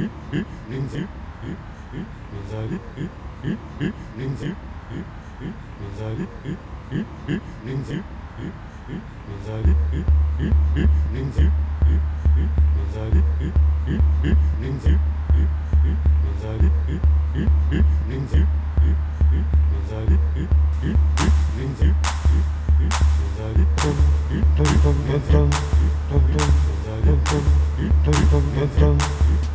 Linse. Linse. Linse. Linse. Linse. Dum dum dum dum dum dum dum dum dum dum dum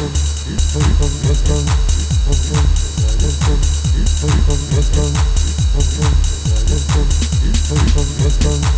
Let's go.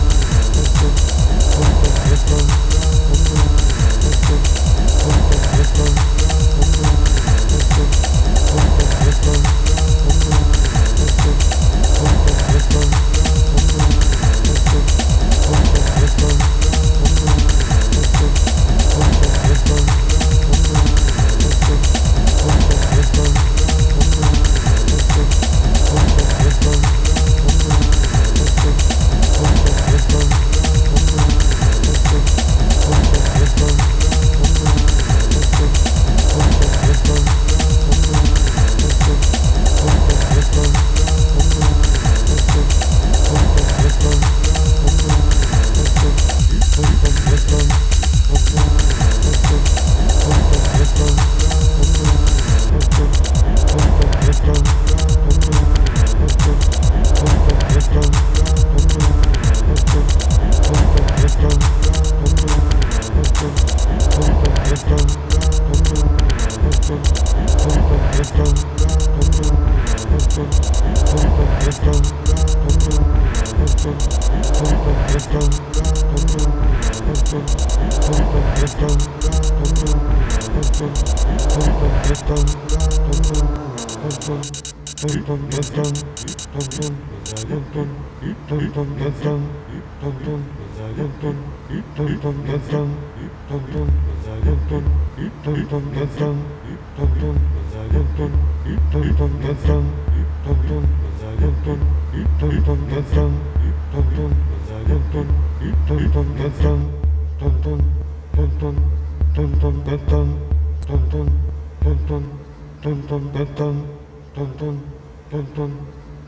dum dum dum dum dum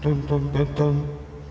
dum dum dum